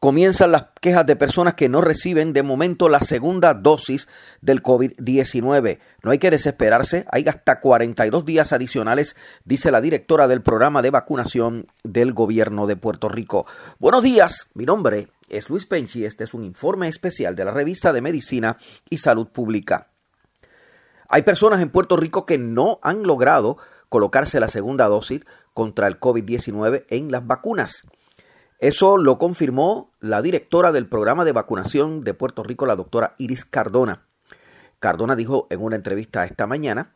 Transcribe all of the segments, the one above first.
Comienzan las quejas de personas que no reciben de momento la segunda dosis del COVID-19. No hay que desesperarse, hay hasta 42 días adicionales, dice la directora del programa de vacunación del gobierno de Puerto Rico. Buenos días, mi nombre es Luis Penchi, este es un informe especial de la revista de Medicina y Salud Pública. Hay personas en Puerto Rico que no han logrado colocarse la segunda dosis contra el COVID-19 en las vacunas. Eso lo confirmó la directora del programa de vacunación de Puerto Rico, la doctora Iris Cardona. Cardona dijo en una entrevista esta mañana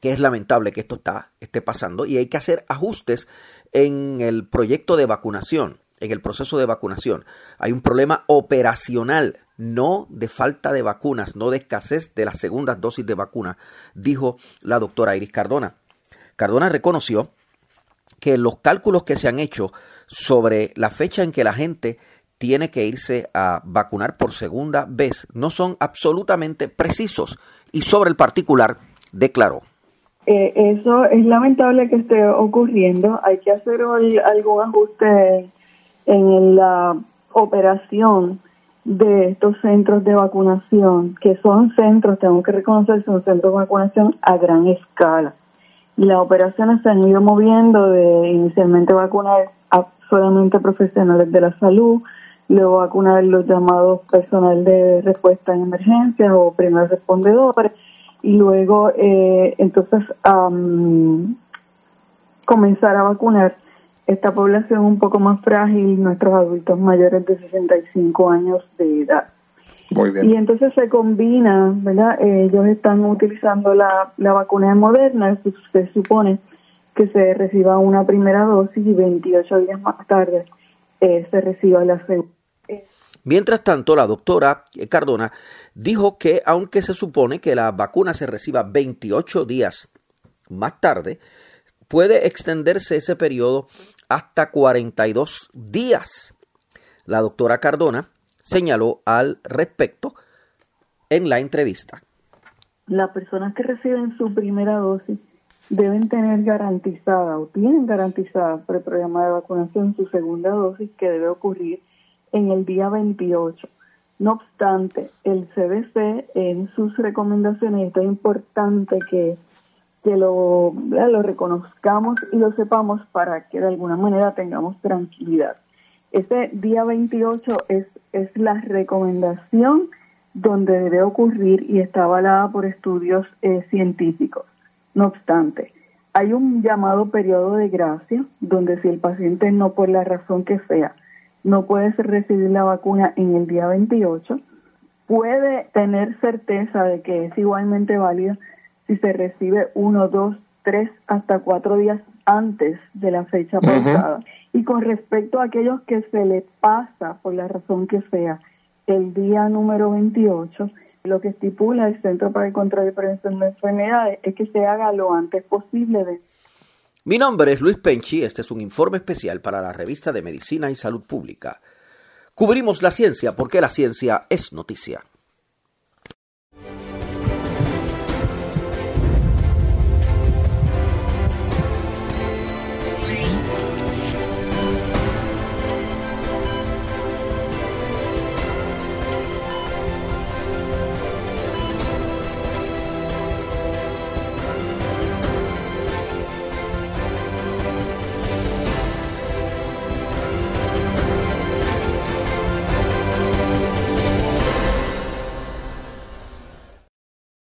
que es lamentable que esto esté pasando y hay que hacer ajustes en el proyecto de vacunación, en el proceso de vacunación. Hay un problema operacional, no de falta de vacunas, no de escasez de las segundas dosis de vacuna, dijo la doctora Iris Cardona. Cardona reconoció que los cálculos que se han hecho sobre la fecha en que la gente tiene que irse a vacunar por segunda vez no son absolutamente precisos y sobre el particular declaró. Eh, eso es lamentable que esté ocurriendo. Hay que hacer algún ajuste en la operación de estos centros de vacunación, que son centros, tengo que reconocer, son centros de vacunación a gran escala. Y las operaciones se han ido moviendo de inicialmente vacunar solamente profesionales de la salud, luego vacunar los llamados personal de respuesta en emergencias o primeros respondedores, y luego eh, entonces comenzar a vacunar esta población un poco más frágil, nuestros adultos mayores de 65 años de edad. Muy bien. Y entonces se combina, ¿verdad? ellos están utilizando la, la vacuna de Moderna, se supone que se reciba una primera dosis y 28 días más tarde eh, se reciba la segunda. Mientras tanto, la doctora Cardona dijo que aunque se supone que la vacuna se reciba 28 días más tarde, puede extenderse ese periodo hasta 42 días. La doctora Cardona señaló al respecto en la entrevista. Las personas que reciben su primera dosis deben tener garantizada o tienen garantizada por el programa de vacunación su segunda dosis que debe ocurrir en el día 28. No obstante, el CDC en sus recomendaciones, esto es importante que, que lo, lo reconozcamos y lo sepamos para que de alguna manera tengamos tranquilidad. Ese día 28 es, es la recomendación donde debe ocurrir y está avalada por estudios eh, científicos. No obstante, hay un llamado periodo de gracia donde si el paciente no por la razón que sea no puede recibir la vacuna en el día 28, puede tener certeza de que es igualmente válida si se recibe uno, dos, tres, hasta cuatro días antes de la fecha pasada. Y con respecto a aquellos que se le pasa, por la razón que sea, el día número 28, lo que estipula el Centro para el Control y Prevención de Enfermedades es que se haga lo antes posible. Mi nombre es Luis Penchi, este es un informe especial para la revista de Medicina y Salud Pública. Cubrimos la ciencia porque la ciencia es noticia.